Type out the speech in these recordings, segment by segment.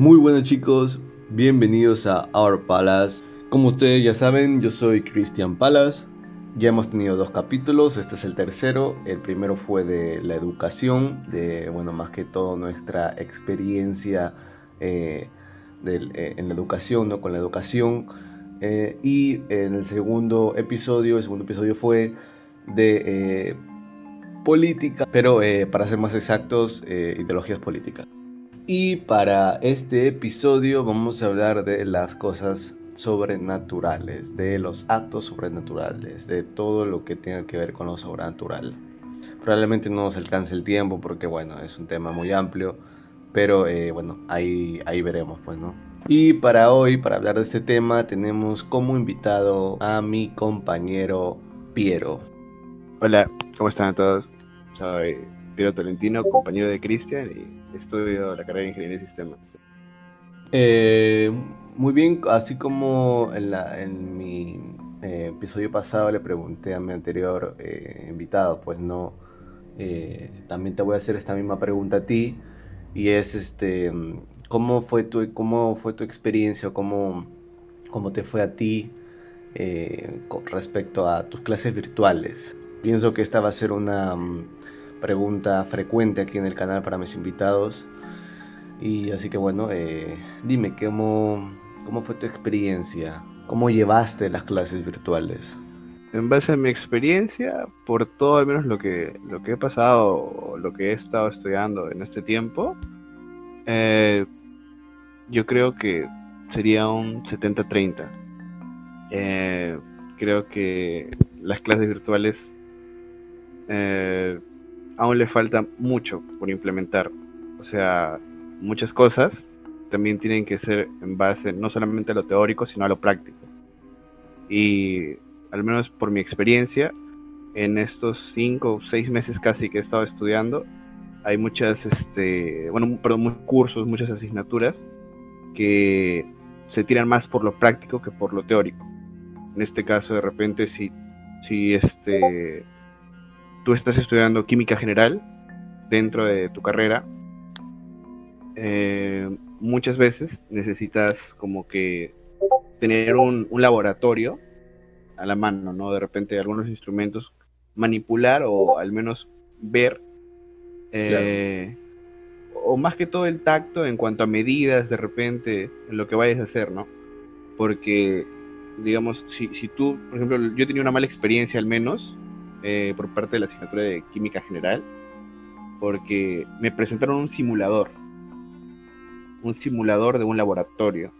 Muy buenas chicos, bienvenidos a Our Palace. Como ustedes ya saben, yo soy Christian Palas. Ya hemos tenido dos capítulos, este es el tercero. El primero fue de la educación, de, bueno, más que todo nuestra experiencia eh, eh, en la educación, ¿no? Con la educación. Eh, y en el segundo episodio, el segundo episodio fue de política, pero para ser más exactos, ideologías políticas. Y para este episodio vamos a hablar de las cosas sobrenaturales, de los actos sobrenaturales, de todo lo que tenga que ver con lo sobrenatural. Probablemente no nos alcance el tiempo porque bueno, es un tema muy amplio, pero eh, bueno, ahí, ahí veremos pues, ¿no? Y para hoy, para hablar de este tema, tenemos como invitado a mi compañero Piero. Hola, ¿cómo están todos? Soy Piero Tolentino, compañero de Cristian y estudio la carrera de Ingeniería de Sistemas. Eh, muy bien, así como en, la, en mi eh, episodio pasado le pregunté a mi anterior eh, invitado, pues no, también te voy a hacer esta misma pregunta a ti y es este, ¿cómo fue tu, cómo fue tu experiencia cómo, cómo te fue a ti respecto a tus clases virtuales? Pienso que esta va a ser una pregunta frecuente aquí en el canal para mis invitados. Y así que bueno, dime, ¿cómo, ¿Cómo fue tu experiencia? ¿Cómo llevaste las clases virtuales? En base a mi experiencia, por todo al menos lo que, lo que he pasado lo que he estado estudiando en este tiempo, eh, yo creo que sería un 70-30. Eh, creo que las clases virtuales eh, aún le falta mucho por implementar. O sea, muchas cosas también tienen que ser en base no solamente a lo teórico, sino a lo práctico. Y al menos por mi experiencia, en estos cinco o seis meses casi que he estado estudiando, hay muchas, este, bueno, perdón, muchos cursos, muchas asignaturas que se tiran más por lo práctico que por lo teórico. En este caso, de repente, si, si este, tú estás estudiando química general dentro de tu carrera, eh, muchas veces necesitas como que tener un, laboratorio a la mano, ¿no? De repente algunos instrumentos, manipular o al menos ver, eh, o más que todo el tacto en cuanto a medidas, de repente, en lo que vayas a hacer, ¿no? Porque, digamos, si, si tú, por ejemplo, yo tenía una mala experiencia al menos eh, por parte de la asignatura de química general, porque me presentaron un simulador un simulador de un laboratorio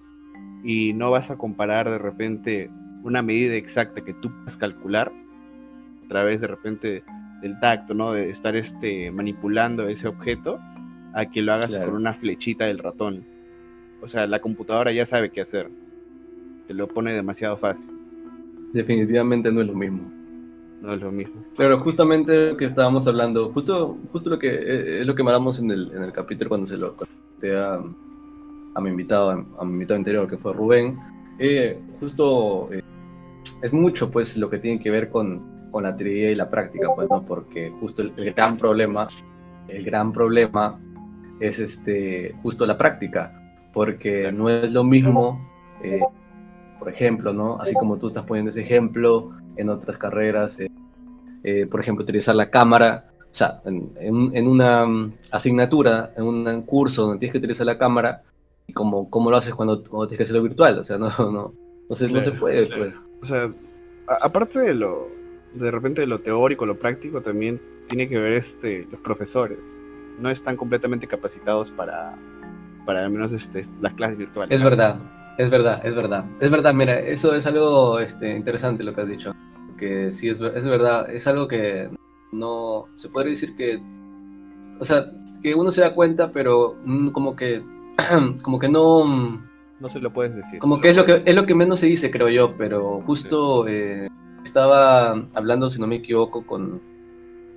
y no vas a comparar de repente una medida exacta que tú puedas calcular a través de repente del tacto, ¿no? De estar este, manipulando ese objeto a que lo hagas con una flechita del ratón. O sea, la computadora ya sabe qué hacer. Te lo pone demasiado fácil. Definitivamente no es lo mismo. No es lo mismo. Pero justamente lo que estábamos hablando, justo, justo lo que eh, es lo que hablamos en el, en el capítulo cuando se lo conté a, a mi invitado, a mi invitado anterior, que fue Rubén, eh, justo eh, es mucho pues lo que tiene que ver con, con la teoría y la práctica, pues, ¿no? Porque justo el, gran problema, el gran problema es este, justo la práctica, porque no es lo mismo, por ejemplo, ¿no? Así como tú estás poniendo ese ejemplo en otras carreras, por ejemplo, utilizar la cámara, o sea, en, en, una mm, asignatura, en un curso donde tienes que utilizar la cámara, y cómo, lo haces cuando, cuando tienes que hacerlo virtual, o sea, no, no, no, se, no se puede, pues. O sea, aparte de lo, de repente de lo teórico, lo práctico, también tiene que ver este, los profesores. No están completamente capacitados para, para al menos este, las clases virtuales. Es verdad, es verdad, es verdad. Es verdad, mira, eso es algo este, interesante lo que has dicho. Que sí, es, es verdad, es algo que no se puede decir que, o sea, que uno se da cuenta, pero mm, como que como que no... No se lo puedes decir. Como que es lo que, es lo que menos se dice, creo yo, pero justo eh, estaba hablando, si no me equivoco, con...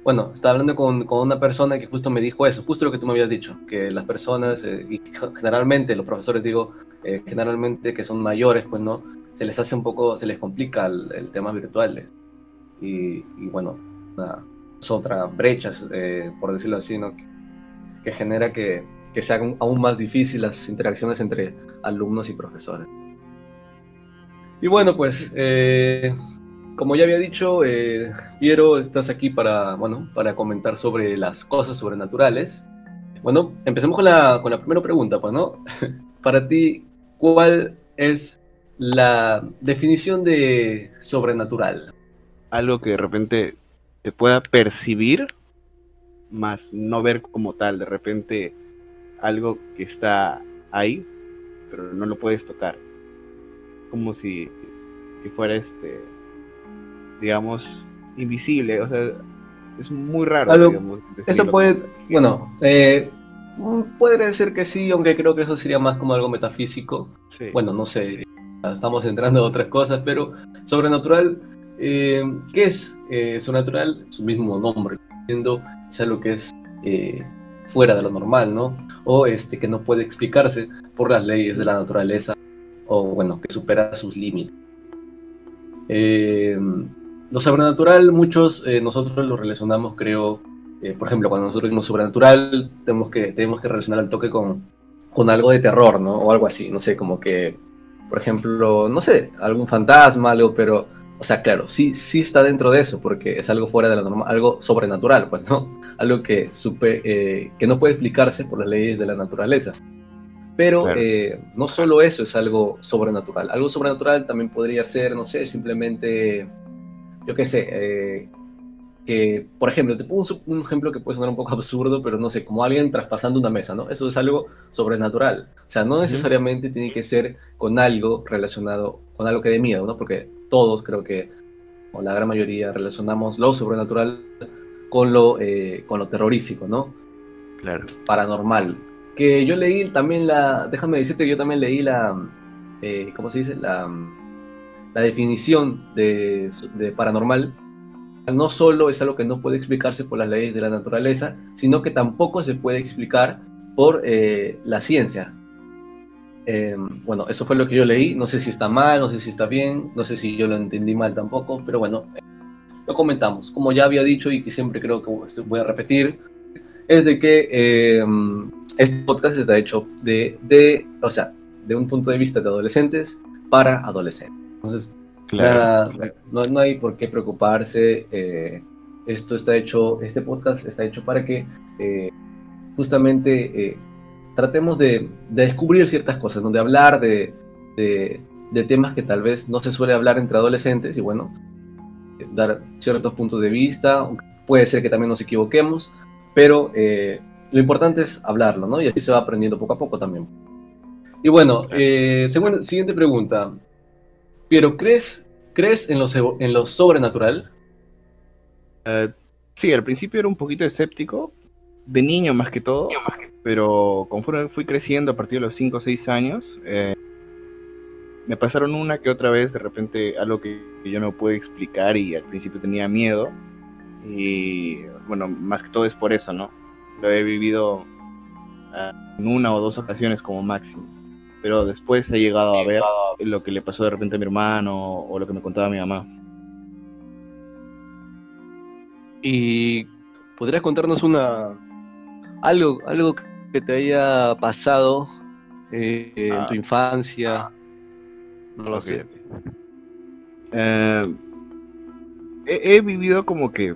Bueno, estaba hablando con, con, una persona que justo me dijo eso, justo lo que tú me habías dicho, que las personas, eh, y generalmente los profesores, digo, eh, generalmente que son mayores, pues no, se les hace un poco, se les complica el, tema virtual. Y, y bueno, son otras brechas, por decirlo así, ¿no? que genera que que se hagan aún más difíciles las interacciones entre alumnos y profesores. Y bueno, pues, eh, como ya había dicho, eh, Piero, estás aquí para, bueno, para comentar sobre las cosas sobrenaturales. Bueno, empecemos con la, con la primera pregunta, pues, ¿no? para ti, ¿cuál es la definición de sobrenatural? Algo que de repente se pueda percibir, más no ver como tal. De repente, algo que está ahí, pero no lo puedes tocar como si, si fuera este, digamos, invisible. O sea, es muy raro. digamos, eso puede, bueno, eh, puede ser que sí, aunque creo que eso sería más como algo metafísico. Bueno, no sé, estamos entrando a otras cosas, pero sobrenatural, eh, ¿qué es eh, sobrenatural? Su mismo nombre, siendo es algo que es eh, fuera de lo normal, ¿no? O este que no puede explicarse por las leyes de la naturaleza o bueno, que supera sus límites. Eh, lo sobrenatural, muchos eh, nosotros lo relacionamos, creo, eh, por ejemplo, cuando nosotros decimos sobrenatural, tenemos que, tenemos que relacionar el toque con, con algo de terror, ¿no? O algo así, no sé, como que, por ejemplo, no sé, algún fantasma, algo, pero, o sea, claro, sí, sí está dentro de eso, porque es algo fuera de la norma, algo sobrenatural, pues, ¿no? Algo que, supe, que no puede explicarse por las leyes de la naturaleza. Pero eh, no solo eso es algo sobrenatural. Algo sobrenatural también podría ser, no sé, simplemente, yo qué sé, eh, que, por ejemplo, te pongo un, ejemplo que puede sonar un poco absurdo, pero no sé, como alguien traspasando una mesa, ¿no? Eso es algo sobrenatural. O sea, no necesariamente tiene que ser con algo relacionado, con algo que dé miedo, ¿no? Porque todos creo que, o la gran mayoría, relacionamos lo sobrenatural con lo, eh, con lo terrorífico, ¿no? Claro. Paranormal que yo leí también la, déjame decirte que yo también leí la, eh, ¿cómo se dice? La, la definición de, paranormal. No solo es algo que no puede explicarse por las leyes de la naturaleza, sino que tampoco se puede explicar por eh, la ciencia. Em, bueno, eso fue lo que yo leí. No sé si está mal, no sé si está bien, no sé si yo lo entendí mal tampoco, pero bueno, lo comentamos. Como ya había dicho y que siempre creo que voy a repetir, es de que em, este podcast está hecho de, de, o sea, de un punto de vista de adolescentes para adolescentes. Entonces, no, no, hay por qué preocuparse. Eh, esto está hecho, este podcast está hecho para que eh, justamente eh, tratemos de, de, descubrir ciertas cosas, donde hablar de, de, de, temas que tal vez no se suele hablar entre adolescentes y bueno, dar ciertos puntos de vista. Puede ser que también nos equivoquemos, pero lo importante es hablarlo, ¿no? Y así se va aprendiendo poco a poco también. Y bueno, eh, siguiente pregunta. Pero, ¿crees, ¿crees en, lo, en lo sobrenatural? Eh, sí, al principio era un poquito escéptico, de niño más que todo, pero conforme fui creciendo a partir de los 5 o 6 años, eh, me pasaron una que otra vez, de repente algo que yo no puedo explicar y al principio tenía miedo. Y bueno, más que todo es por eso, ¿no? lo he vivido ah, en una o dos ocasiones como máximo. Pero después he llegado a ver lo que le pasó de repente a mi hermano o lo que me contaba mi mamá. ¿Y podrías contarnos una algo, algo que te haya pasado eh, en tu ah. infancia? No lo sé. Eh, he, vivido como que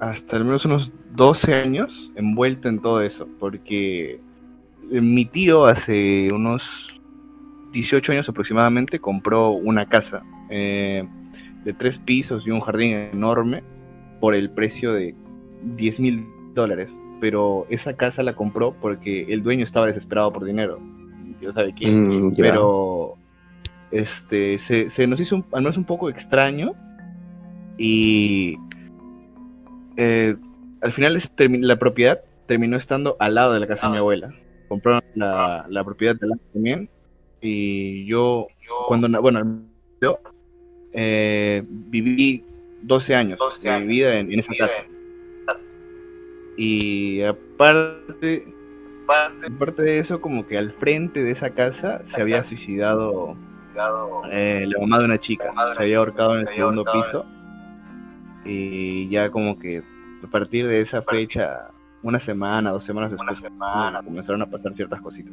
hasta al menos unos 12 años envuelto en todo eso, porque mi tío hace unos 18 años aproximadamente compró una casa eh, de tres pisos y un jardín enorme por el precio de 10 mil dólares. Pero esa casa la compró porque el dueño estaba desesperado por dinero. Dios sabe quién. Mm, pero este se, nos hizo al menos un poco extraño y eh, al final la propiedad terminó estando al lado de la casa de mi ah. abuela. Compraron la, propiedad de la también. Y yo, cuando, bueno, yo eh, viví 12 años de mi vida en, esa casa. Y aparte, aparte de eso, como que al frente de esa casa se había suicidado eh, la mamá de una chica. Se había ahorcado en el segundo piso. Y ya como que a partir de esa fecha una semana, dos semanas después, semana, comenzaron a pasar ciertas cositas.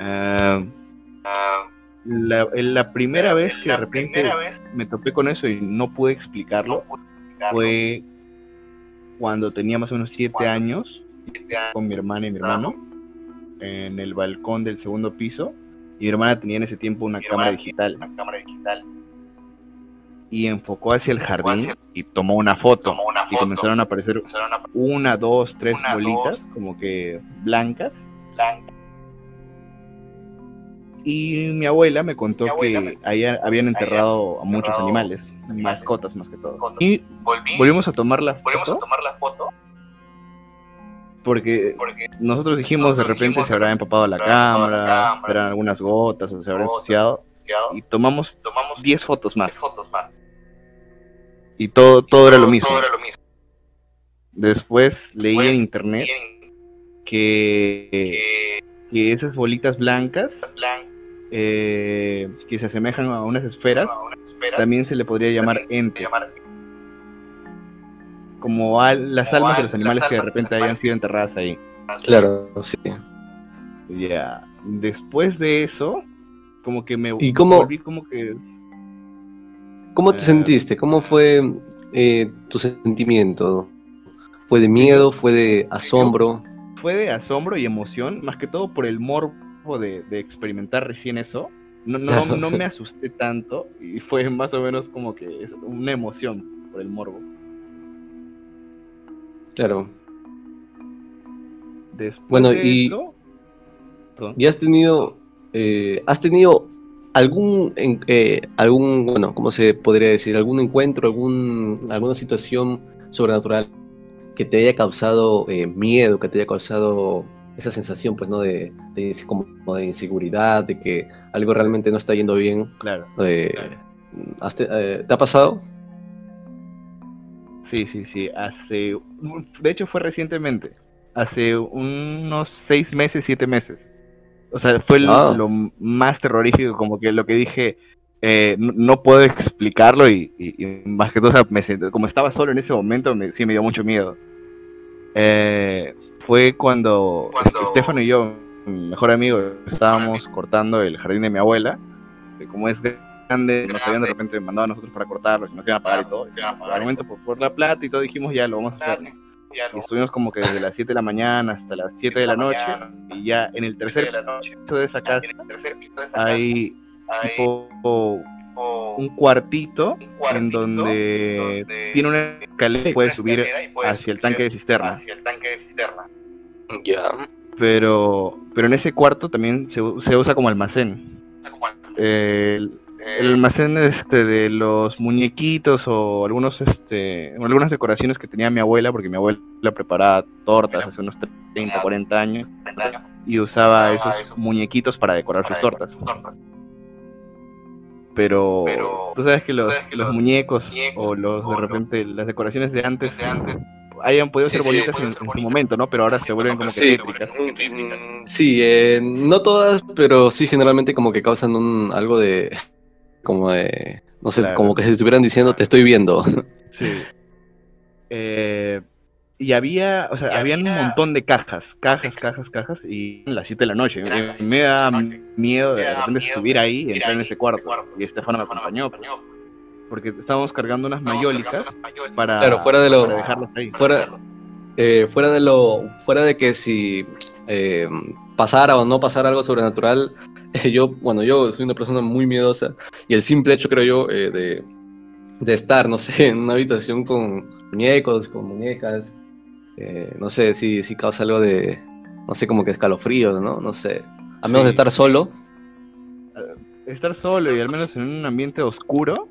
Uh, la, la, primera vez que de repente me topé con eso y no pude explicarlo fue cuando tenía más o menos siete años con mi hermana y mi hermano en el balcón del segundo piso. Y mi hermana tenía en ese tiempo una cámara digital. Una cámara digital. Y enfocó hacia el jardín y tomó una foto. y comenzaron a aparecer una, dos, tres bolitas, como que blancas. Y mi abuela me contó que ahí habían enterrado a muchos animales, mascotas más que todo. Y volvimos a tomar la foto. Porque, nosotros dijimos de repente se habrá empapado la cámara, eran algunas gotas o se habrá ensuciado. Y tomamos 10 fotos más. Y todo, todo, era, lo mismo. Después leí en internet que, que esas bolitas blancas eh, que se asemejan a unas esferas, también se le podría llamar entes. Como las almas de los animales que de repente hayan sido enterradas ahí. Claro, sí. Ya. Después de eso, como que me ¿Y volví como que ¿Cómo te eh, sentiste? ¿Cómo fue eh, tu sentimiento? ¿Fue de miedo? ¿Fue de asombro? Fue de asombro y emoción, más que todo por el morbo de, experimentar recién eso. No, no, me asusté tanto y fue más o menos como que una emoción por el morbo. Claro. Después bueno, y, eso, ¿y has tenido, eh, has tenido algún, eh, algún, bueno, ¿cómo se podría decir? ¿Algún encuentro, algún, alguna situación sobrenatural que te haya causado eh, miedo, que te haya causado esa sensación, pues, ¿no? De, como de inseguridad, de que algo realmente no está yendo bien. Claro. Eh, te, ha pasado? Sí, sí, sí. Hace, de hecho fue recientemente. Hace unos seis meses, siete meses. O sea, fue ah. lo, más terrorífico, como que lo que dije, eh, no, puedo explicarlo y, más que todo, como estaba solo en ese momento, me, sí me dio mucho miedo. Eh, fue cuando, Estefano y yo, mi mejor amigo, estábamos cortando el jardín de mi abuela, que como es grande, nos habían de repente mandado a nosotros para cortarlo, y nos iban a pagar y todo. Al momento, por, por, la plata y todo, dijimos, ya lo vamos a hacer. Y estuvimos como que desde las 7 de la mañana hasta las 7 de la noche. Y ya en el tercer piso de esa casa hay tipo un cuartito en donde tiene una escalera y puede subir hacia el tanque de cisterna. Ya. Pero, pero en ese cuarto también se, se usa como almacén. El, el almacén este de los muñequitos o algunos este algunas decoraciones que tenía mi abuela porque mi abuela preparaba tortas hace unos 30 40 años y usaba esos muñequitos para decorar sus tortas pero, tú sabes que los, los muñecos o los de repente las decoraciones de antes hayan podido ser bonitas en, su momento, ¿no? Pero ahora se vuelven como que sí, Sí, eh, no todas, pero sí generalmente como que causan un algo de como de, no sé, como que si estuvieran diciendo, te estoy viendo. Sí. Eh, y había, o sea, habían un montón de cajas, cajas, cajas, cajas, y a las 7 de la noche. me da miedo de repente subir ahí y entrar en ese cuarto. Y Estefano me acompañó. Porque estábamos cargando unas mayólicas para, claro, fuera de lo, dejarlos ahí. Fuera, eh, fuera de lo, fuera de que si eh, pasara o no pasara algo sobrenatural, yo, bueno, yo soy una persona muy miedosa y el simple hecho, creo yo, eh, de, de, estar, no sé, en una habitación con muñecos, con muñecas, eh, no sé si, si causa algo de, no sé, como que escalofríos, ¿no? No sé. A menos de estar solo. Estar solo y al menos en un ambiente oscuro.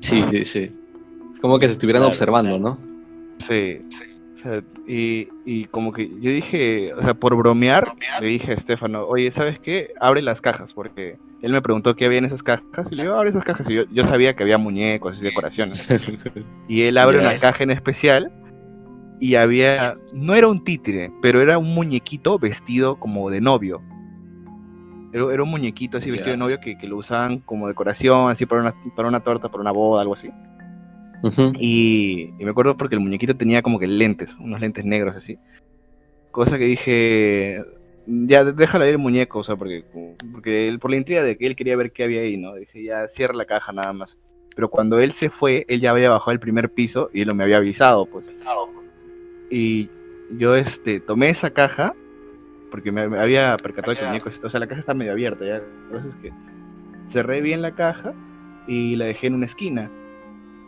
Sí, sí, sí. Es como que se estuvieran observando, ¿no? Sí, sí y, y, como que yo dije, o sea, por bromear, le dije a Estefano, oye, ¿sabes qué? Abre las cajas, porque él me preguntó qué había en esas cajas, y le digo, abre esas cajas, y yo, yo sabía que había muñecos y decoraciones. y él abre una caja en especial, y había, no era un títere, pero era un muñequito vestido como de novio. Era, era un muñequito así vestido de novio que, que, lo usaban como decoración, así para una, para una torta, para una boda, algo así. y, me acuerdo porque el muñequito tenía como que lentes, unos lentes negros así. Cosa que dije, ya déjalo ir el muñeco, o sea, porque, porque él, por la intriga de que él quería ver qué había ahí, ¿no? Dije, ya cierra la caja nada más. Pero cuando él se fue, él ya había bajado el primer piso y él no me había avisado, pues. Y yo este, tomé esa caja, porque me, había percatado que el muñeco, o sea, la caja está medio abierta, ya. Entonces que cerré bien la caja y la dejé en una esquina.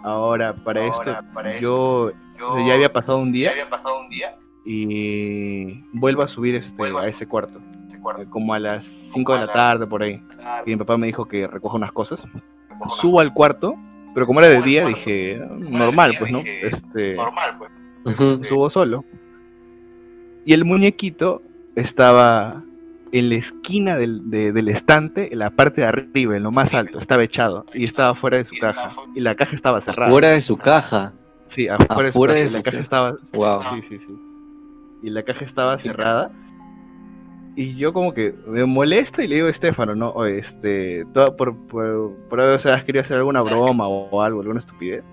Ahora, para esto, yo, ya había pasado un día. había pasado un día y vuelvo a subir este, a ese cuarto, como a las 5 de la tarde por ahí. Y mi papá me dijo que recoja unas cosas. Subo al cuarto, pero como era de día dije, normal pues, ¿no? Este, normal pues. Subo solo. Y el muñequito estaba en la esquina del, del, estante, en la parte de arriba, en lo más alto, estaba echado y estaba fuera de su caja. Y la caja estaba cerrada. ¿Fuera de su caja? Sí, afuera, de su, caja. estaba. Wow. Sí, sí, sí y la caja estaba cerrada. Y yo como que me molesto y le digo a Estefano, ¿no? este, por, por, por haber, o querido hacer alguna broma o, algo, alguna estupidez.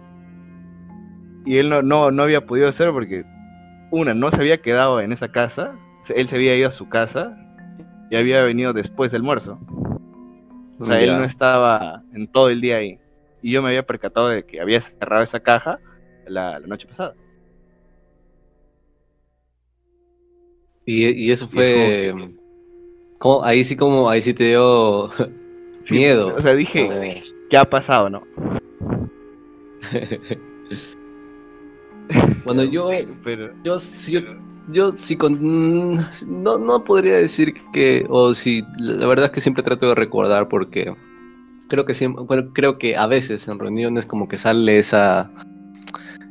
Y él no, no, no había podido hacer porque, una, no se había quedado en esa casa, él se había ido a su casa y había venido después del almuerzo. O sea, él no estaba en todo el día ahí. Y yo me había percatado de que había cerrado esa caja la noche pasada. Y, eso fue. Como, ahí sí como, ahí sí te dio miedo. O sea, dije, ¿qué ha pasado, no? bueno, yo, pero, yo, sí, yo, con, no, no podría decir que, o si, la verdad es que siempre trato de recordar porque creo que siempre, bueno, creo que a veces en reuniones como que sale esa,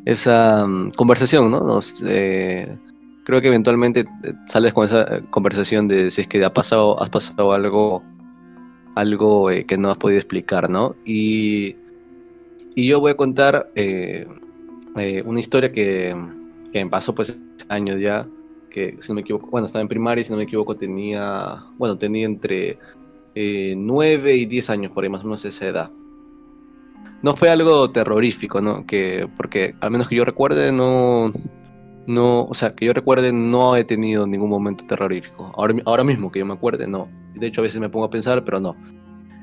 esa mm, conversación, ¿no? Nos, eh, creo que eventualmente eh, sales con esa conversación de si es que ha pasado, has pasado algo, algo eh, que no has podido explicar, ¿no? Y, y yo voy a contar una historia que, que, me pasó pues años ya, que si no me equivoco, bueno, estaba en primaria si no me equivoco tenía, bueno, tenía entre 9 y 10 años por ahí, más o menos esa edad. No fue algo terrorífico, ¿no? Que, porque al menos que yo recuerde, no, no, o sea, que yo recuerde, no he tenido ningún momento terrorífico. Ahora, ahora mismo que yo me acuerde, no. De hecho, a veces me pongo a pensar, pero no.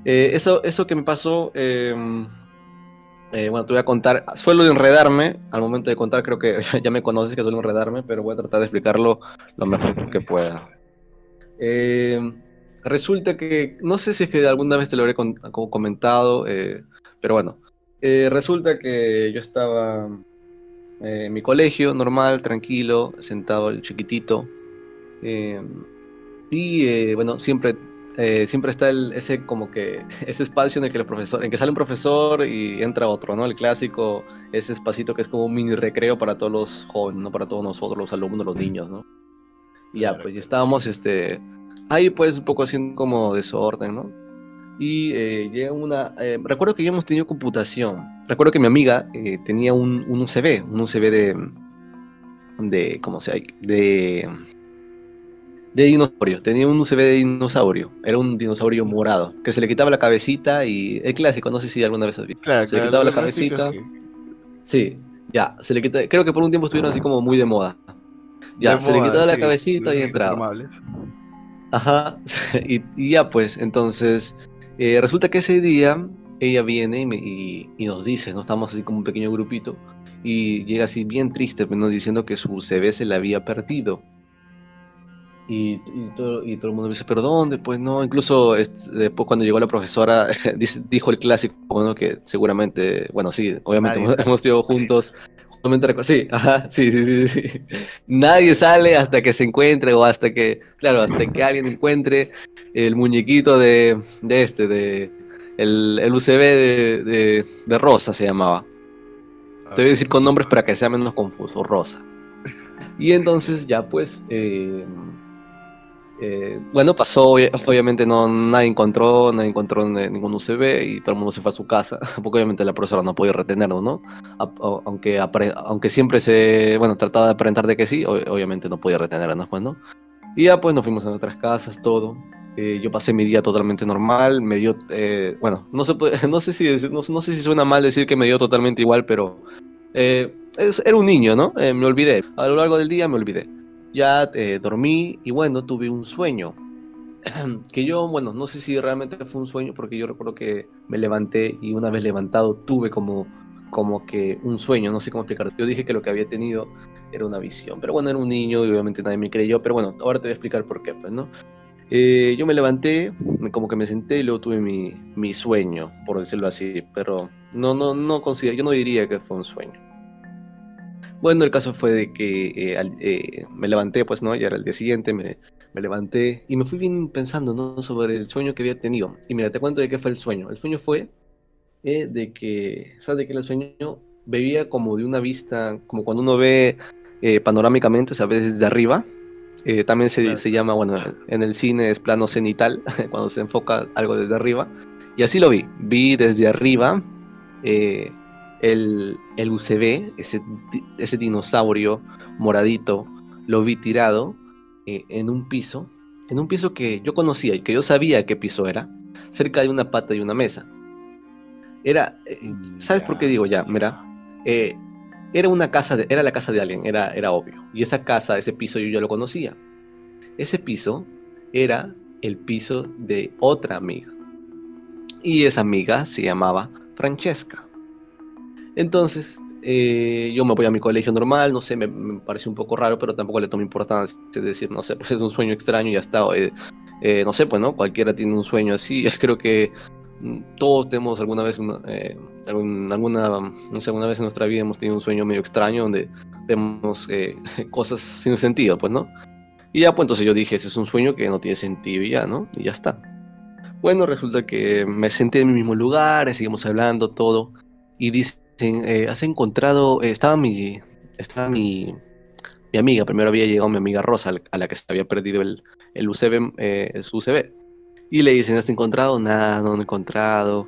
Eh, eso, eso que me pasó, em, eh, bueno, te voy a contar. Suelo enredarme, al momento de contar, creo que ya me conoces que suelo enredarme, pero voy a tratar de explicarlo lo mejor que pueda. Em, resulta que, no sé si es que alguna vez te lo habré comentado, eh, pero bueno, resulta que yo estaba eh, en mi colegio, normal, tranquilo, sentado el chiquitito. Eh, y eh, bueno, siempre, siempre está el, ese como que ese espacio en el que el profesor, en que sale un profesor y entra otro, ¿no? El clásico, ese espacito que es como un mini recreo para todos los jóvenes, ¿no? Para todos nosotros, los alumnos, los niños, ¿no? Y ya, pues ya estábamos, este, ahí pues un poco haciendo como desorden, ¿no? y eh, llega una... Eh, recuerdo que ya hemos tenido computación. Recuerdo que mi amiga eh, tenía un, un UCB, un UCB de... de ¿Cómo se llama? De... De dinosaurio. Tenía un UCB de dinosaurio. Era un dinosaurio morado. Que se le quitaba la cabecita y... El clásico, no sé si alguna vez has visto. Claro, se le quitaba la cabecita. Sí, ya. Se le quita... Creo que por un tiempo estuvieron así como muy de moda. Ya, se le quitaba la cabecita y entraba. Ajá, y, y, ya pues, entonces eh, resulta que ese día ella viene y, nos dice, ¿no? Estamos así como un pequeño grupito, y llega así bien triste, pues, nos diciendo que su CV se le había perdido. Y, todo, y, todo, el mundo dice, ¿pero dónde? Pues no, incluso después cuando llegó la profesora, dijo el clásico, bueno, que seguramente, bueno, sí, obviamente hemos, hemos estado juntos. Sí, ajá, sí, sí, sí, sí. Nadie sale hasta que se encuentre o hasta que, claro, hasta que alguien encuentre el muñequito de, de este, de el, el UCB de, de, Rosa se llamaba. Te voy a decir con nombres para que sea menos confuso, Rosa. Y entonces ya pues, eh, eh, bueno, pasó, obviamente no, nadie encontró, nadie encontró ningún UCB y todo el mundo se fue a su casa, porque obviamente la profesora no podía retenerlo, ¿no? aunque, aunque siempre se, bueno, trataba de aparentar de que sí, obviamente no podía retenernos, pues, ¿no? Y ya pues nos fuimos a nuestras casas, todo. Eh, yo pasé mi día totalmente normal, me dio, eh, bueno, no, se no, sé si no, sé si suena mal decir que me dio totalmente igual, pero eh, era un niño, ¿no? me olvidé, a lo largo del día me olvidé. Ya dormí y bueno, tuve un sueño. Que yo, bueno, no sé si realmente fue un sueño, porque yo recuerdo que me levanté y una vez levantado tuve como, como que un sueño, no sé cómo explicar. Yo dije que lo que había tenido era una visión, pero bueno, era un niño y obviamente nadie me creyó, pero bueno, ahora te voy a explicar por qué, pues, ¿no? Eh, yo me levanté, como que me senté y luego tuve mi, mi, sueño, por decirlo así, pero no, no, no considero, yo no diría que fue un sueño. Bueno, el caso fue de que eh, eh, me levanté, pues no, ya era el día siguiente, me, me, levanté y me fui bien pensando ¿no? sobre el sueño que había tenido. Y mira, te cuento de qué fue el sueño. El sueño fue de que, ¿sabes de qué el sueño? Veía como de una vista, como cuando uno ve panorámicamente, o sea, veces desde arriba, eh, también se, se, llama, bueno, en el cine es plano cenital, cuando se enfoca algo desde arriba. Y así lo vi. Vi desde arriba eh, el, el, UCB, ese, ese, dinosaurio moradito, lo vi tirado eh, en un piso, en un piso que yo conocía y que yo sabía qué piso era, cerca de una pata y una mesa. Era, ¿sabes por qué digo ya? Mira, era una casa de, era la casa de alguien, era, era obvio. Y esa casa, ese piso yo ya lo conocía. Ese piso era el piso de otra amiga. Y esa amiga se llamaba Francesca. Entonces, eh, yo me voy a mi colegio normal, no sé, me, pareció un poco raro, pero tampoco le tomo importancia. Es decir, no sé, pues es un sueño extraño y ya está. Eh, eh, no sé, pues no, cualquiera tiene un sueño así. Creo que todos tenemos alguna vez alguna no sé, alguna vez en nuestra vida hemos tenido un sueño medio extraño donde vemos cosas sin sentido, pues, ¿no? Y ya, pues entonces yo dije, ese es un sueño que no tiene sentido y ya, ¿no? Y ya está. Bueno, resulta que me senté en mi mismo lugar, seguimos hablando todo, y dicen, eh, has encontrado, estaba mi, estaba mi, mi amiga, primero había llegado mi amiga Rosa, a la que se había perdido el, el UCB, su UCB. Y le dicen, ¿has encontrado? Nada, no he encontrado.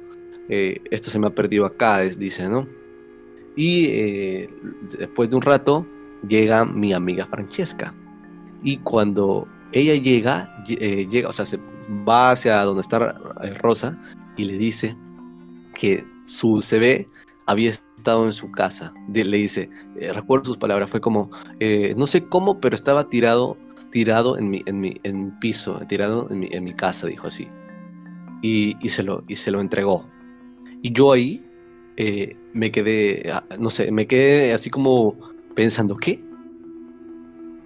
Eh, esto se me ha perdido acá, dice, ¿no? Y eh, después de un rato llega mi amiga Francesca. Y cuando ella llega, eh, llega, o sea, se va hacia donde está Rosa y le dice que su CV había estado en su casa. le dice, recuerdo sus palabras, fue como, no sé cómo, pero estaba tirado tirado en mi, en mi, en piso, tirado en mi, en mi casa, dijo así. Y, y, se lo, y se lo entregó. Y yo ahí eh, me quedé, ah, no sé, me quedé así como pensando, ¿qué?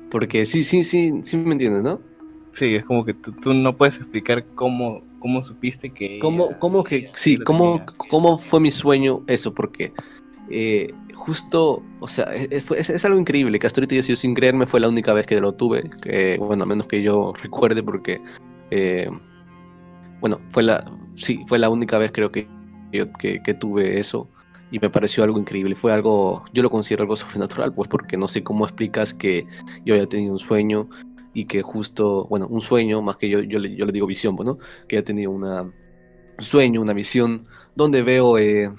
Porque sí, sí, sí, sí me entiendes, ¿no? Sí, es como que tú, no puedes explicar cómo, cómo supiste que... ¿Cómo, cómo que, sí, cómo, cómo fue mi sueño eso? Porque eh, justo, o sea, e, e, es, algo increíble, que ahorita yo sido sin creerme, fue la única vez que lo tuve, que, bueno, a menos que yo recuerde, porque, eh, bueno, fue la, sí, fue la única vez creo que, que, tuve eso, y me pareció algo increíble, fue algo, yo lo considero algo sobrenatural, pues porque no sé cómo explicas que yo haya tenido un sueño, y que justo, bueno, un sueño, más que yo, yo, le, yo le digo visión, pues, que haya tenido un sueño, una visión, donde veo... Eh,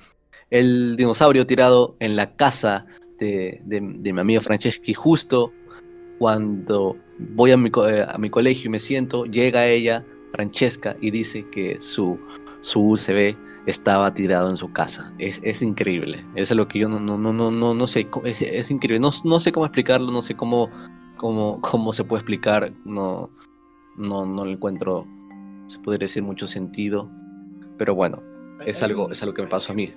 el dinosaurio tirado en la casa de, mi amiga Franceschi justo cuando voy a mi, eh, a mi, colegio y me siento, llega ella, Francesca, y dice que su, su UCB estaba tirado en su casa. Es, es increíble. es lo que yo no, no, no, no, no sé. Es, es increíble. No, no, sé cómo explicarlo, no sé cómo, cómo, cómo se puede explicar. No, no, no le encuentro, se podría decir, mucho sentido. Pero bueno, es algo, es algo que me pasó a mí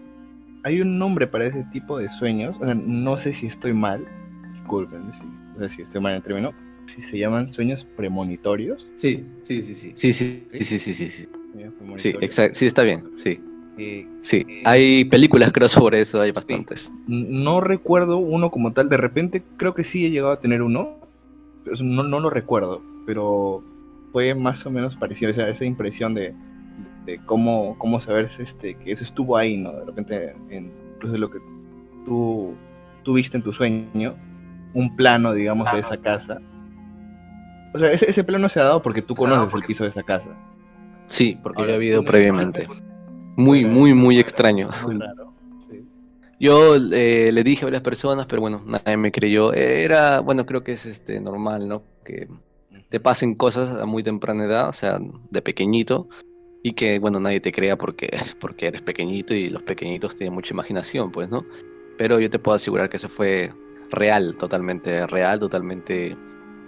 hay un nombre para ese tipo de sueños. no sé si estoy mal, disculpen si, si estoy mal en el término. Si se llaman sueños premonitorios. Sí, sí, sí, sí. Sí, sí, sí, sí, sí. Sí, sí, exacto. Sí, está bien, sí. Eh, sí, eh, hay películas creo sobre eso, hay bastantes. No recuerdo uno como tal, de repente creo que sí he llegado a tener uno, no, no lo recuerdo, pero fue más o menos parecido, o sea, esa impresión de, de cómo, cómo saber este, que eso estuvo ahí, ¿no? De repente, en, pues de lo que tú, tú viste en tu sueño, un plano, digamos, de esa casa. O sea, ese, ese, plano se ha dado porque tú conoces el piso de esa casa. Sí, porque había habido previamente. Muy, muy, muy extraño. Yo eh, le dije a varias personas, pero bueno, nadie me creyó. Era, bueno, creo que es este normal, ¿no? Que te pasen cosas a muy temprana edad, o sea, de pequeñito, y que, bueno, nadie te crea porque, porque eres pequeñito y los pequeñitos tienen mucha imaginación, pues, ¿no? Pero yo te puedo asegurar que eso fue real, totalmente real, totalmente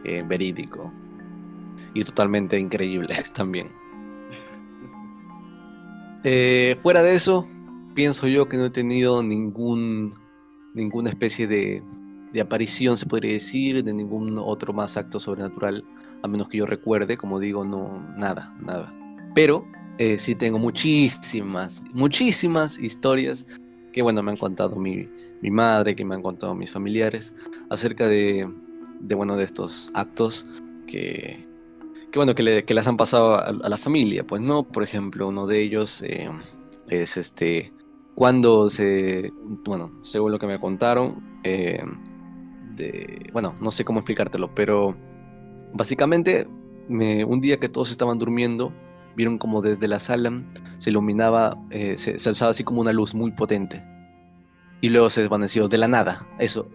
eh, verídico y totalmente increíble también. Eh, fuera de eso, pienso yo que no he tenido ningún, ninguna especie de, de aparición, se podría decir, de ningún otro más acto sobrenatural, a menos que yo recuerde, como digo, no, nada, nada. Pero eh, sí tengo muchísimas, muchísimas historias que, bueno, me han contado mi, mi madre, que me han contado mis familiares, acerca de, de bueno, de estos actos que, que bueno, que, le, las han pasado a, la familia, pues no, por ejemplo, uno de ellos eh, es este, cuando se, bueno, según lo que me contaron, eh, bueno, no sé cómo explicártelo, pero básicamente me, un día que todos estaban durmiendo, vieron como desde la sala se iluminaba, eh, se, se, alzaba así como una luz muy potente. Y luego se desvaneció de la nada. Eso.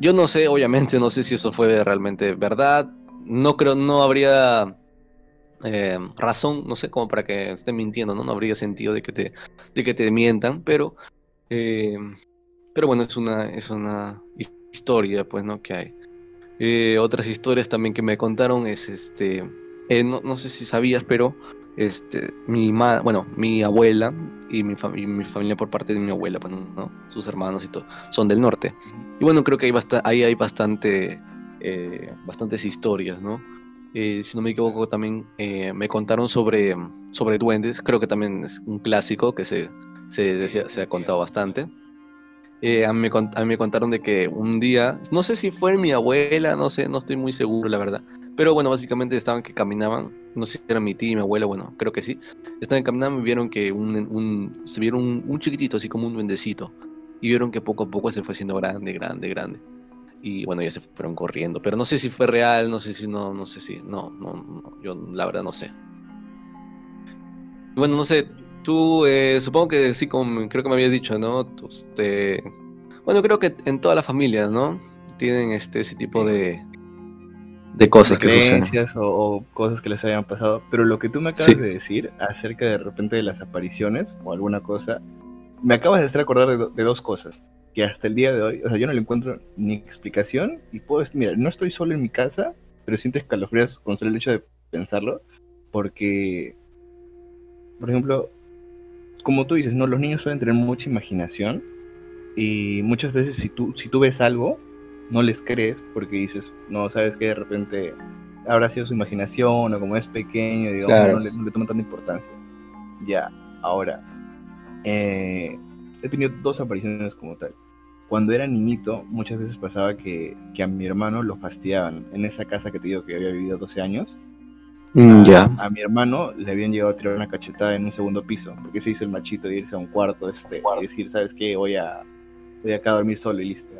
yo no sé, obviamente, no sé si eso fue realmente verdad no creo, no habría eh, razón, no sé, como para que estén mintiendo, ¿no? No habría sentido de que te, de que te mientan, pero, eh, pero bueno, es una, es una historia, pues, ¿no? Que hay. Eh, otras historias también que me contaron es, este, no, no, sé si sabías, pero, este, mi bueno, mi abuela y mi, mi, familia por parte de mi abuela, pues, ¿no? Sus hermanos y todo, son del norte. Y bueno, creo que hay ahí hay bastante eh, bastantes historias, ¿no? Eh, si no me equivoco, también eh, me contaron sobre, sobre duendes, creo que también es un clásico que se, se, se ha contado bastante. a, mí a, mí me, contaron de que un día, no sé si fue mi abuela, no sé, no estoy muy seguro, la verdad. Pero bueno, básicamente estaban que caminaban, no sé si era mi tía y mi abuela, bueno, creo que sí. Estaban caminando y vieron que un, un se vieron un, un, chiquitito, así como un duendecito. Y vieron que poco a poco se fue haciendo grande, grande, grande y bueno, ya se fueron corriendo. Pero no sé si fue real, no sé si no, no sé si, no, no, yo la verdad no sé. Bueno, no sé, tú eh, supongo que sí, como creo que me habías dicho, ¿no? Este, bueno, creo que en toda la familia, ¿no? Tienen este, ese tipo de, de cosas que suceden. O, o, cosas que les hayan pasado. Pero lo que tú me acabas de decir acerca de repente de las apariciones o alguna cosa, me acabas de hacer acordar de, de dos cosas que hasta el día de hoy, o sea, yo no le encuentro ni explicación y puedo, mira, no estoy solo en mi casa, pero siento escalofríos con solo el hecho de pensarlo, porque, por ejemplo, como tú dices, no, los niños suelen tener mucha imaginación y muchas veces si tú, si tú ves algo, no les crees porque dices, no, sabes que de repente habrá sido su imaginación o como es pequeño, digamos, no, le, no le toma tanta importancia. Ya, ahora, eh, he tenido dos apariciones como tal. Cuando era niñito, muchas veces pasaba que, que a mi hermano lo fastidiaban. En esa casa que te digo que había vivido 12 años, mm, ya. A, mi hermano le habían llegado a tirar una cachetada en un segundo piso, porque se hizo el machito de irse a un cuarto este, y decir, ¿sabes qué? Voy a, voy acá a dormir solo y listo.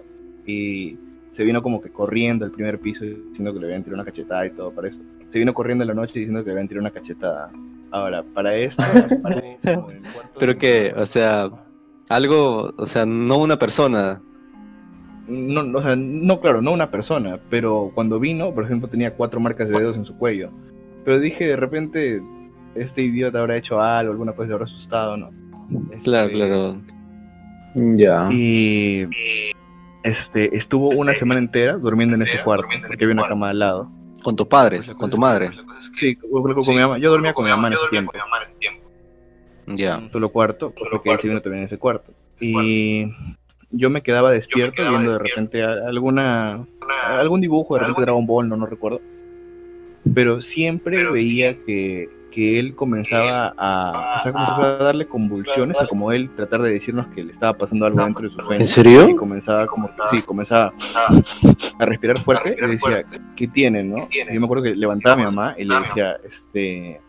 Y se vino como que corriendo al primer piso diciendo que le habían tirado una cachetada y todo para eso. Se vino corriendo en la noche diciendo que le habían tirado una cachetada. Ahora, para esto... Pero que, o sea, algo, o sea, no una persona. No, o sea, no, claro, no una persona, pero cuando vino, por ejemplo, tenía cuatro marcas de dedos en su cuello. Pero dije, de repente, este idiota habrá hecho algo, alguna cosa se habrá asustado, ¿no? Claro, este, claro. Ya. Y este estuvo una semana entera durmiendo en ese cuarto, porque había una cama al lado. ¿Con tus padres? ¿Con tu madre? Sí, con, mi mamá. Yo dormía con mi mamá en ese tiempo. Ya. Un solo cuarto, porque él se vino también en ese cuarto. Y yo me quedaba despierto viendo de repente alguna algún dibujo, de repente Dragon Ball, no, no recuerdo. Pero siempre veía que, que él comenzaba a, o sea, comenzaba a darle convulsiones, a como él tratar de decirnos que le estaba pasando algo dentro de su sueño. ¿En serio? Y comenzaba como, sí, comenzaba a respirar fuerte y le decía, ¿qué tiene, no? Yo me acuerdo que levantaba a mi mamá y le decía, este,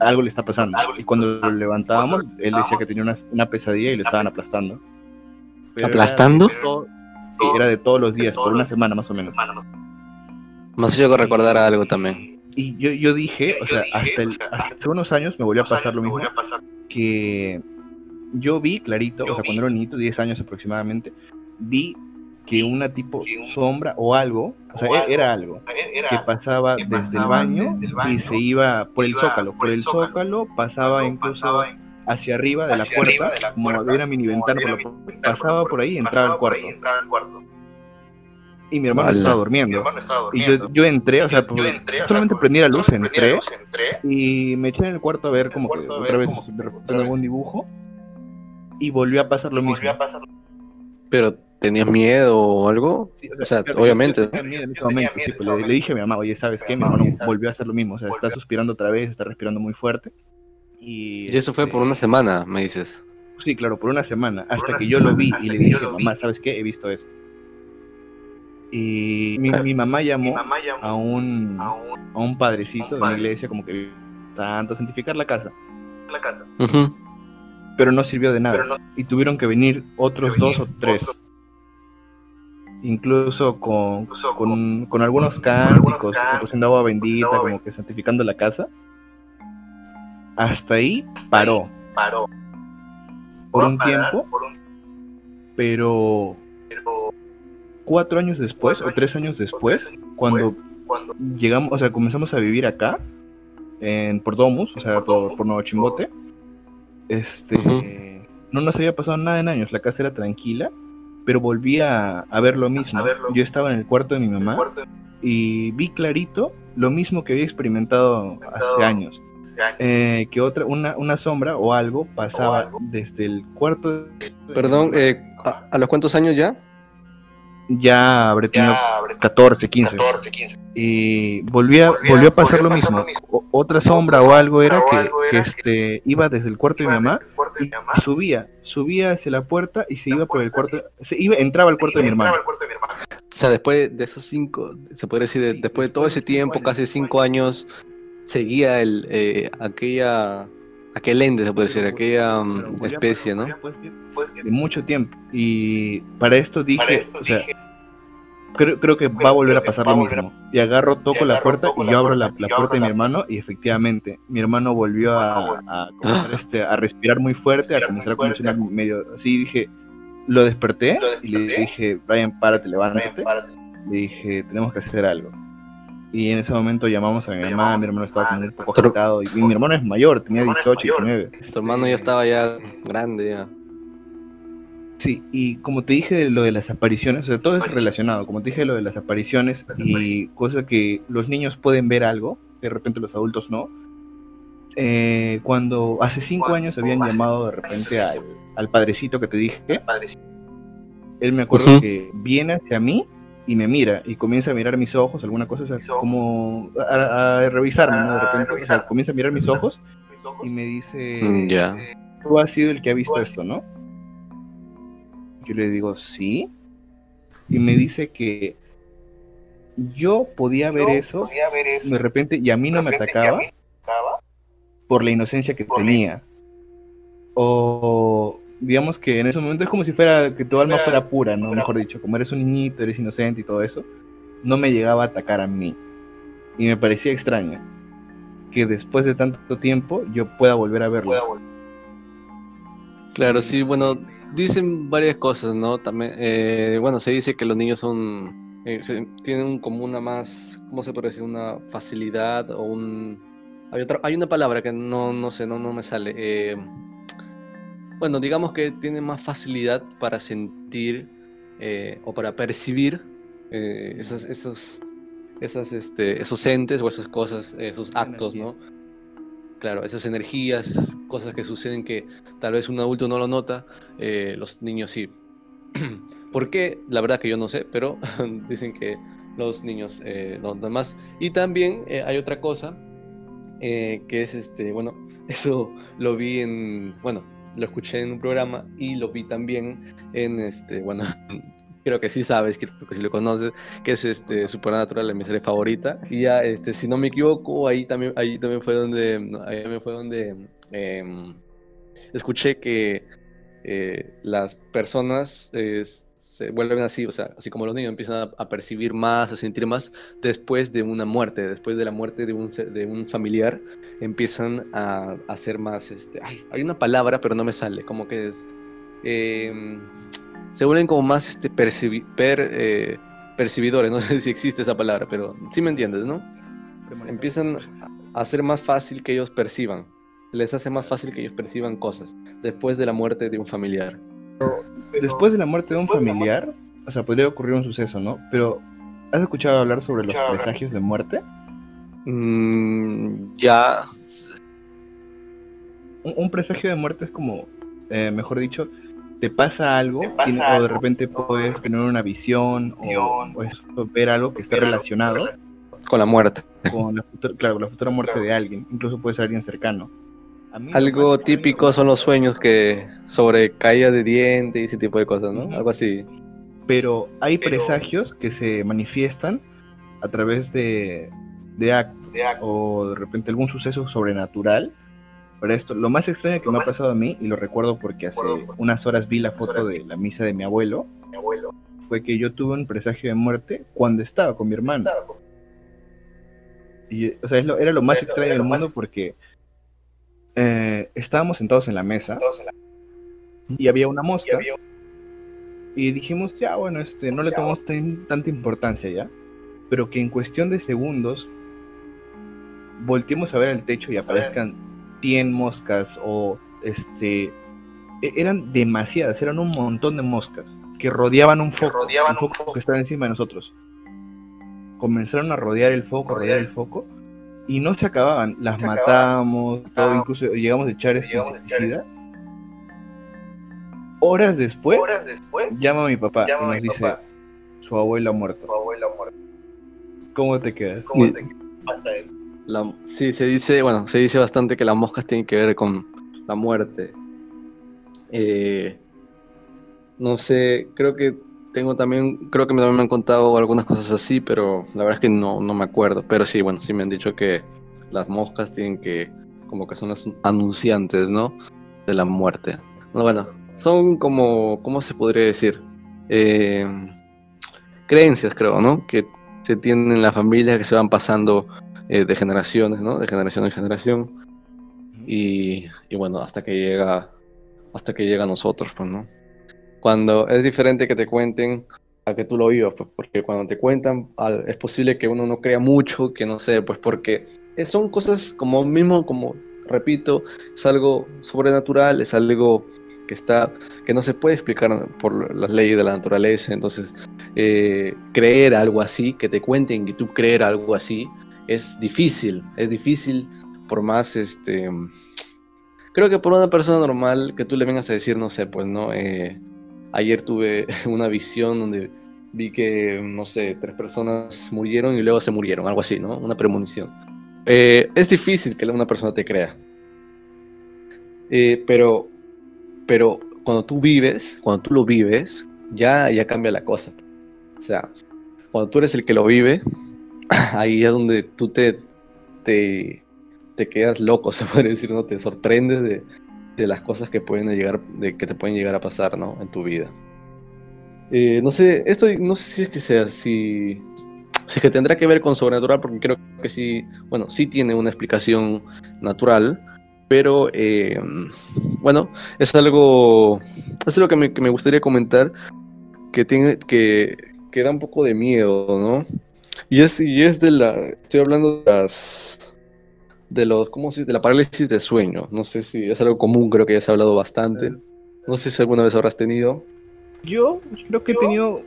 algo le está pasando. Y cuando lo levantábamos, él decía que tenía una, pesadilla y lo estaban aplastando. ¿Aplastando? sí, era de todos los días, por una semana más o menos. Más yo que recordar algo también. Y yo, yo dije, o sea, hasta, hace unos años me volvió a pasar lo mismo, que yo vi clarito, o sea, cuando era un niñito, 10 años aproximadamente, vi que una tipo sombra o algo, o sea, e-, era algo, que pasaba desde el baño y se iba por el zócalo, por el zócalo pasaba incluso hacia arriba de la puerta, como había una mini ventana, pasaba por ahí y entraba al cuarto. Y mi hermano estaba durmiendo. Y yo, yo entré, o sea, solamente prendí la luz, entré, y me eché en el cuarto a ver como que otra vez de repente algún dibujo. Y volvió a pasar lo mismo. Pero ¿Tenías miedo o algo? o sea, obviamente. Pues, le, dije a mi mamá, oye, ¿sabes qué? Mi hermano volvió a hacer lo mismo, o sea, está suspirando otra vez, está respirando muy fuerte. Y, y eso fue por una este, semana, me dices. Sí, claro, por una semana, hasta que yo lo vi y le dije, mamá, ¿sabes qué? He visto esto. Y mi, mi mamá llamó a un, a un padrecito de una iglesia como que tanto a santificar la casa. La casa. Pero no sirvió de nada. Y tuvieron que venir otros dos o tres incluso con, con, algunos cánticos, haciendo agua bendita, como que santificando la casa. Hasta ahí paró. Paró. Por un tiempo. Pero cuatro años después, o tres años después, cuando llegamos, o sea, comenzamos a vivir acá, en Pordomus, o sea, por, por Nuevo Chimbote, este, no nos había pasado nada en años, la casa era tranquila, pero volví a, ver lo mismo. Yo estaba en el cuarto de mi mamá y vi clarito lo mismo que había experimentado hace años. Eh, que otra, una, una sombra o algo pasaba desde el cuarto. Perdón, eh, ¿a, los cuántos años ya? Ya habré tenido 14, 15. Y volvía, volvió a pasar lo mismo. otra sombra o algo era que, este, iba desde el cuarto de mi mamá y subía, subía hacia la puerta y se iba por el cuarto, se iba, entraba al cuarto de mi hermano. O sea, después de esos cinco, se puede decir, después de todo ese tiempo, casi cinco años, seguía el, eh, aquella, aquel ente, se puede decir, aquella mm, especie, ¿no? De mucho tiempo. Y para esto dije, o sea, creo, creo que va a volver a pasar lo mismo. Y agarro, toco la puerta y yo abro la, puerta de mi hermano y efectivamente mi hermano volvió a, a, este, a respirar muy fuerte, a comenzar a condicionar medio así. Dije, lo desperté y le dije, Brian, párate, levántate. Le dije, tenemos que hacer algo. Y en ese momento llamamos a mi hermano, mi hermano estaba como un poco agitado. Y mi hermano es mayor, tenía 18, 19. Tu hermano ya estaba ya grande ya. Sí, y como te dije lo de las apariciones, o sea, todo es relacionado, como te dije lo de las apariciones y cosas que los niños pueden ver algo, de repente los adultos no. Eh, cuando hace cinco años habían llamado de repente al, padrecito que te dije, él me acuerdo que viene hacia mí y me mira y comienza a mirar mis ojos, alguna cosa, como a, revisarme, ¿no? De repente, o sea, comienza a mirar mis ojos y me dice, mm, ya. tú has sido el que ha visto esto, ¿no? Yo le digo, sí. Y me dice que yo podía ver, eso, de repente y a mí no me atacaba por la inocencia que tenía. O digamos que en ese momento es como si fuera que tu alma fuera pura, ¿no? Mejor dicho, como eres un niñito, eres inocente y todo eso, no me llegaba a atacar a mí. Y me parecía extraño que después de tanto tiempo yo pueda volver a verlo. Claro, sí, bueno, dicen varias cosas, ¿no? También, eh, bueno, se dice que los niños son, eh, tienen como una más, ¿cómo se puede decir? Una facilidad o un... Hay, otra, hay una palabra que no, no sé, no, no me sale. Eh, bueno, digamos que tienen más facilidad para sentir o para percibir esos, esos, esas, este, esos entes o esas cosas, esos actos, ¿no? Claro, esas energías, esas cosas que suceden que tal vez un adulto no lo nota, eh, los niños sí. ¿Por qué? La verdad que yo no sé, pero dicen que los niños eh, lo notan más. Y también eh, hay otra cosa, que es este, bueno, eso lo vi en, bueno, lo escuché en un programa y lo vi también en, este, bueno, creo que sí sabes, creo que sí lo conoces, que es este Supernatural, mi serie favorita. Y ya, este, si no me equivoco, ahí también, ahí también fue donde, ahí también fue donde em, escuché que eh, las personas se vuelven así, o sea, así como los niños empiezan a, percibir más, a sentir más después de una muerte, después de la muerte de un, de un familiar, empiezan a, hacer más, este, ay, hay una palabra, pero no me sale, como que es... Em, se vuelven como más este, eh, percibidores, no sé si existe esa palabra, pero sí me entiendes, ¿no? Empiezan a hacer más fácil que ellos perciban, les hace más fácil que ellos perciban cosas después de la muerte de un familiar. Después de la muerte de un familiar, o sea, podría ocurrir un suceso, ¿no? Pero, ¿has escuchado hablar sobre los presagios de muerte? Mm, ya. Un, presagio de muerte es como, eh, mejor dicho, te pasa algo o de repente puedes tener una visión o, ver algo que esté relacionado con la muerte. Con la futura, claro, la futura muerte de alguien, incluso puede ser alguien cercano. Algo típico son los sueños que sobre caída de dientes y ese tipo de cosas, ¿no? Algo así. Pero hay presagios que se manifiestan a través de, de actos o de repente algún suceso sobrenatural. Pero esto, lo más extraño que me ha pasado a mí, y lo recuerdo porque hace unas horas vi la foto de la misa de mi abuelo, fue que yo tuve un presagio de muerte cuando estaba con mi hermano. Y, o sea, era lo más extraño del mundo porque eh, estábamos sentados en la mesa y había una mosca. Y dijimos, ya, bueno, este, no le tomamos tanta importancia ya. Pero que en cuestión de segundos volteemos a ver el techo y aparezcan 100 moscas o este e-, eran demasiadas, eran un montón de moscas que rodeaban un foco, rodeaban un foco que estaba encima de nosotros. Comenzaron a rodear el foco, a rodear el foco y no se acababan, las matamos, todo, incluso llegamos a echar este insecticida. Horas después, llama a mi papá y nos dice, su abuelo ha muerto. ¿Cómo te quedas? ¿Cómo te quedas? sí, se dice, bueno, se dice bastante que las moscas tienen que ver con la muerte. Eh, no sé, creo que tengo también, creo que me, me han contado algunas cosas así, pero la verdad es que no, no me acuerdo. Pero sí, bueno, sí me han dicho que las moscas tienen que, como que son las anunciantes, ¿no? De la muerte. Bueno, son como, ¿cómo se podría decir? Eh, creencias, creo, ¿no? Que se tienen en la familia, que se van pasando eh, de generaciones, ¿no? De generación en generación. Y, y bueno, hasta que llega, hasta que llega a nosotros, pues, ¿no? Cuando es diferente que te cuenten a que tú lo vivas, pues porque cuando te cuentan es posible que uno no crea mucho, que no sé, pues porque son cosas como mismo, como repito, es algo sobrenatural, es algo que está que no se puede explicar por las leyes de la naturaleza, entonces eh, creer algo así, que te cuenten que tú creer algo así, es difícil, es difícil por más este creo que por una persona normal que tú le vengas a decir, no sé, pues no, eh, Ayer tuve una visión donde vi que, no sé, tres personas murieron y luego se murieron, algo así, ¿no? Una premonición. Eh, es difícil que una persona te crea. Eh, pero, pero cuando tú vives, cuando tú lo vives, ya, ya cambia la cosa. O sea, cuando tú eres el que lo vive, ahí es donde tú te, te, te quedas loco, se puede decir, ¿no? Te sorprendes de, de las cosas que pueden llegar, de, que te pueden llegar a pasar, ¿no? En tu vida. Eh, no sé, esto no sé si es que sea, si, si es que tendrá que ver con sobrenatural, porque creo que sí, bueno, sí tiene una explicación natural, pero eh, bueno, es algo, es algo que me, que me gustaría comentar, que tiene, que, que da un poco de miedo, ¿no? Y es, y es de la, estoy hablando de las, de los, ¿cómo se dice? De la parálisis de sueño. No sé si es algo común, creo que ya se ha hablado bastante. No sé si alguna vez habrás tenido. Yo creo que he tenido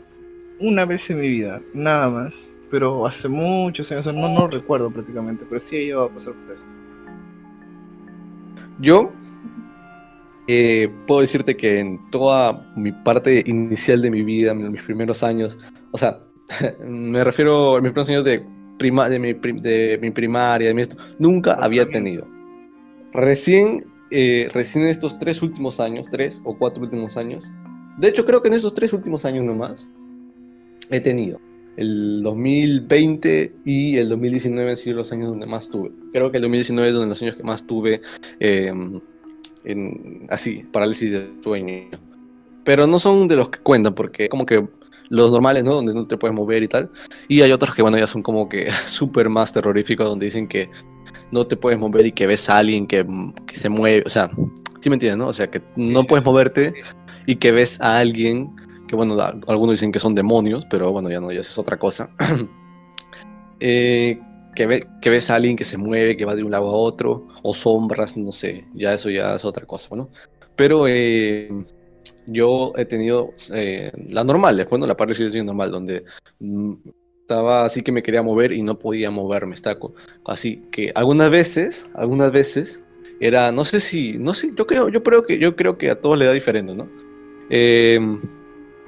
una vez en mi vida, nada más. Pero hace muchos años, no, no recuerdo prácticamente, pero sí he ido a pasar por eso. Yo eh, puedo decirte que en toda mi parte inicial de mi vida, en mis primeros años, o sea, me refiero a mis primeros años de de, mi, de mi primaria, de mi esto, nunca había tenido. Recién, eh, recién en estos tres últimos años, tres o cuatro últimos años, de hecho creo que en esos tres últimos años nomás, he tenido. El 2020 y el 2019 han sido los años donde más tuve. Creo que el 2019 es donde los años que más tuve em, en, así, parálisis de sueño. Pero no son de los que cuentan, porque como que los normales, ¿no? Donde no te puedes mover y tal. Y hay otros que, bueno, ya son como que súper más terroríficos, donde dicen que no te puedes mover y que ves a alguien que, que se mueve. O sea, ¿sí me entiendes, no? O sea, que no puedes moverte y que ves a alguien que bueno, algunos dicen que son demonios, pero bueno, ya no, ya es otra cosa. eh, que, ve, que ves a alguien que se mueve, que va de un lado a otro, o sombras, no sé, ya eso ya es otra cosa, bueno. Pero eh, yo he tenido eh, la normal, bueno, la parálisis normal, donde mm, estaba así que me quería mover y no podía moverme, está así que algunas veces, algunas veces era, no sé si, no sé, yo creo, yo creo que, yo creo que a todos le da diferente, ¿no? Eh,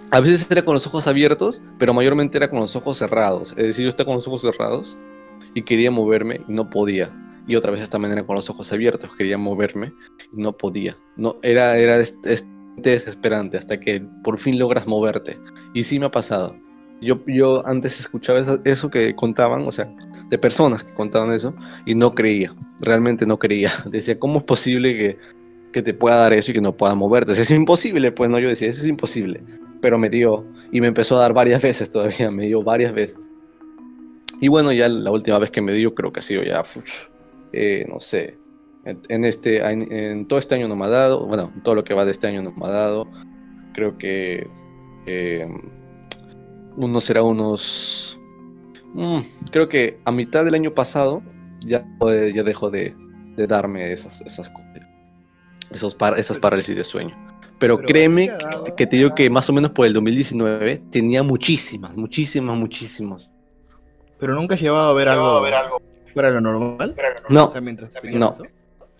a veces era con los ojos abiertos, pero mayormente era con los ojos cerrados. Es decir, yo estaba con los ojos cerrados y quería moverme y no podía. Y otra vez también era con los ojos abiertos, quería moverme no podía. No, era, era desesperante hasta que por fin logras moverte. Y sí me ha pasado. Yo, yo antes escuchaba eso, que contaban, o sea, de personas que contaban eso, y no creía, realmente no creía. Decía, ¿cómo es posible que, que te pueda dar eso y que no pueda moverte? es imposible, pues no, yo decía, eso es imposible. Pero me dio, y me empezó a dar varias veces todavía, me dio varias veces. Y bueno, ya la última vez que me dio, creo que ha sido ya, eh, no sé, en, este, en, todo este año no me ha dado, bueno, todo lo que va de este año no me ha dado. Creo que eh, uno será unos, mm, creo que a mitad del año pasado ya, ya dejó de, de darme esas, esas cosas, esos esas parálisis de sueño. Pero, créeme que, te digo que más o menos por el 2019 tenía muchísimas, muchísimas, muchísimas. Pero nunca has llevado a ver, algo, a ver algo fuera de lo normal. No, no,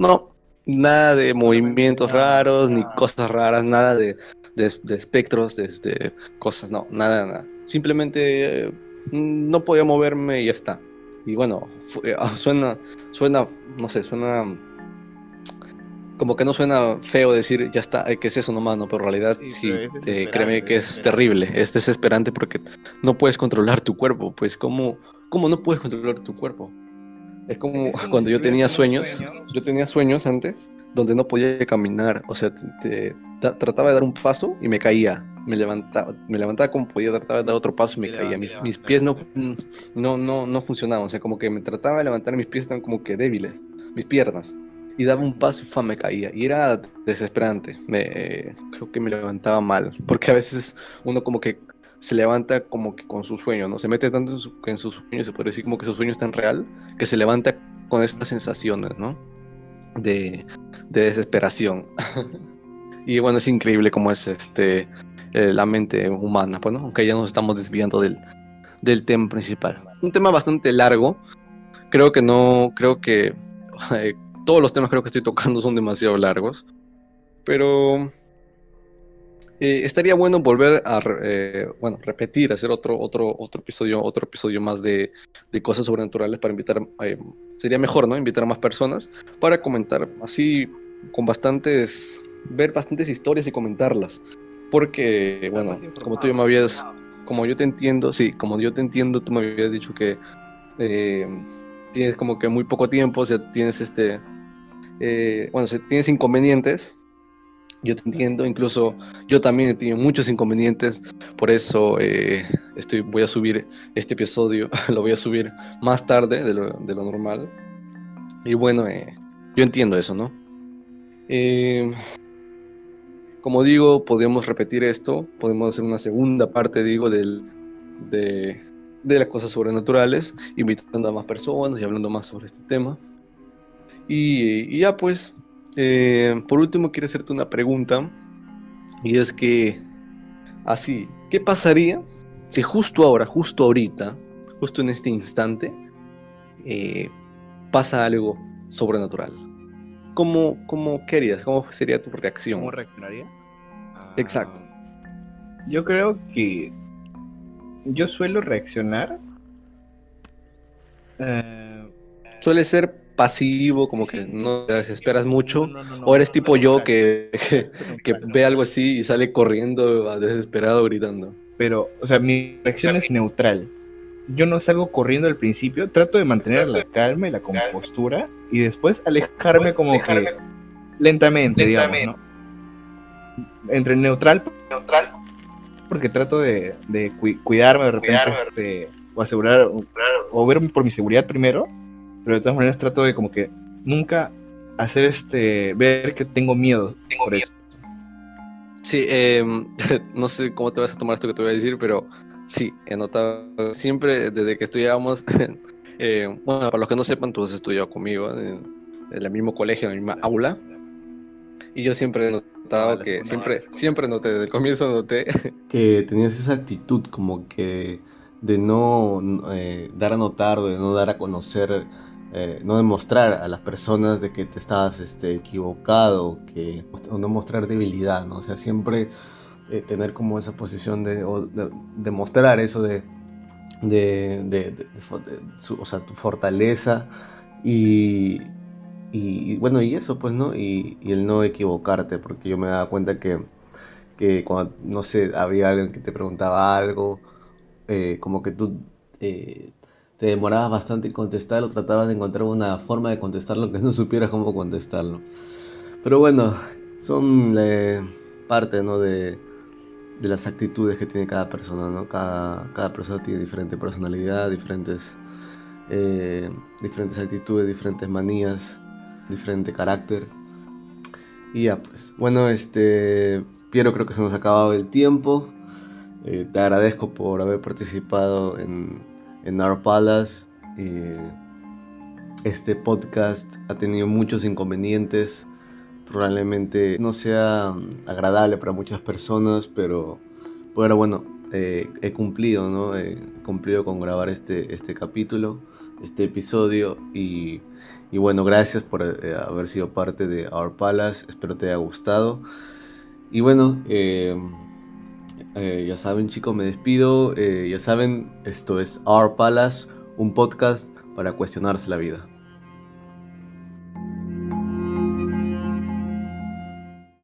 no, nada de movimientos raros, ni cosas raras, nada de, de, espectros, de, cosas, no, nada, nada. Simplemente mm, no podía moverme y ya está. Y bueno, ah, suena, suena, no sé, suena como que no suena feo decir ya está, que es eso nomás, no, pero en realidad sí, eh, créeme que es terrible, es desesperante porque no puedes controlar tu cuerpo, pues ¿cómo, cómo no puedes controlar tu cuerpo? Es como cuando yo tenía sueños, yo tenía sueños antes donde no podía caminar, o sea, trataba de dar un paso y me caía, me levantaba, me levantaba como podía, trataba de dar otro paso y me caía, mis, pies no, no, no, no funcionaban, o sea, como que me trataba de levantar, mis pies estaban como que débiles, mis piernas, y daba un paso y fa, me caía, y era desesperante, me, creo que me levantaba mal, porque a veces uno como que se levanta como que con su sueño, ¿no? Se mete tanto en, su, en sus sueños, se puede decir como que su sueño es tan real, que se levanta con estas sensaciones, ¿no? De, de desesperación. y bueno, es increíble cómo es este, eh, la mente humana, bueno, pues, aunque ya nos estamos desviando del, del tema principal. Un tema bastante largo, creo que no, creo que eh, todos los temas creo que estoy tocando son demasiado largos, pero eh, estaría bueno volver a eh, bueno, repetir, hacer otro, otro, otro episodio, otro episodio más de, de cosas sobrenaturales para invitar, eh, sería mejor, ¿no? Invitar a más personas para comentar, así con bastantes, ver bastantes historias y comentarlas. Porque, bueno, como tú ya me habías, como yo te entiendo, sí, como yo te entiendo, tú me habías dicho que tienes como que muy poco tiempo, o sea, tienes este, bueno, tienes inconvenientes yo te entiendo, incluso yo también he tenido muchos inconvenientes, por eso eh, estoy, voy a subir este episodio, lo voy a subir más tarde de lo, normal. Y bueno, eh, yo entiendo eso, ¿no? Eh, como digo, podemos repetir esto, podemos hacer una segunda parte, digo, del, de, de las cosas sobrenaturales, invitando a más personas y hablando más sobre este tema. Y ya pues, eh, por último, quiero hacerte una pregunta. Y es que, así, ¿qué pasaría si justo ahora, justo ahorita, justo en este instante, eh, pasa algo sobrenatural? ¿Cómo, cómo querías? ¿Cómo sería tu reacción? ¿Cómo reaccionaría? Exacto. Ah, yo creo que yo suelo reaccionar. Eh, Suele ser pasivo, como que no te desesperas mucho, o eres tipo yo que, que, ve algo así y sale corriendo desesperado gritando. Pero, o sea, mi reacción es neutral. Yo no salgo corriendo al principio, trato de mantener la calma y la compostura y después alejarme como que lentamente, digamos, ¿no? Entre neutral, neutral porque trato de, de cuidarme de repente este, o asegurar o ver por mi seguridad primero pero de todas maneras trato de como que nunca hacer este, ver que tengo miedo por eso. Sí, em, no sé cómo te vas a tomar esto que te voy a decir, pero sí, he notado siempre desde que estudiábamos, eh, bueno, para los que no sepan, tú has estudiado conmigo en, el mismo colegio, en la misma aula, y yo siempre he notado que, siempre, siempre noté, desde el comienzo noté... Que tenías esa actitud como que de no eh, dar a notar o de no dar a conocer eh, no demostrar a las personas de que te estabas este, equivocado, que, o no mostrar debilidad, ¿no? O sea, siempre eh, tener como esa posición de, demostrar eso de, de, o sea, tu fortaleza y, y, bueno, y eso pues, ¿no? Y, y, el no equivocarte, porque yo me daba cuenta que, que cuando, no sé, había alguien que te preguntaba algo, eh, como que tú te demorabas bastante en contestar o tratabas de encontrar una forma de contestarlo que no supieras cómo contestarlo. Pero bueno, son eh, parte ¿no? de, de, las actitudes que tiene cada persona. ¿no? Cada, cada persona tiene diferente personalidad, diferentes, eh, diferentes actitudes, diferentes manías, diferente carácter. Y ya pues, bueno, este, Piero creo que se nos ha acabado el tiempo. Eh, te agradezco por haber participado en, en Our Palace. Eh, este podcast ha tenido muchos inconvenientes. Probablemente no sea agradable para muchas personas, pero, pero bueno, eh, he cumplido, ¿no? He cumplido con grabar este, este capítulo, este episodio. Y, y bueno, gracias por eh, haber sido parte de Our Palace. Espero te haya gustado. Y bueno, eh, ya saben chicos, me despido. Eh, ya saben, esto es Our Palace, un podcast para cuestionarse la vida.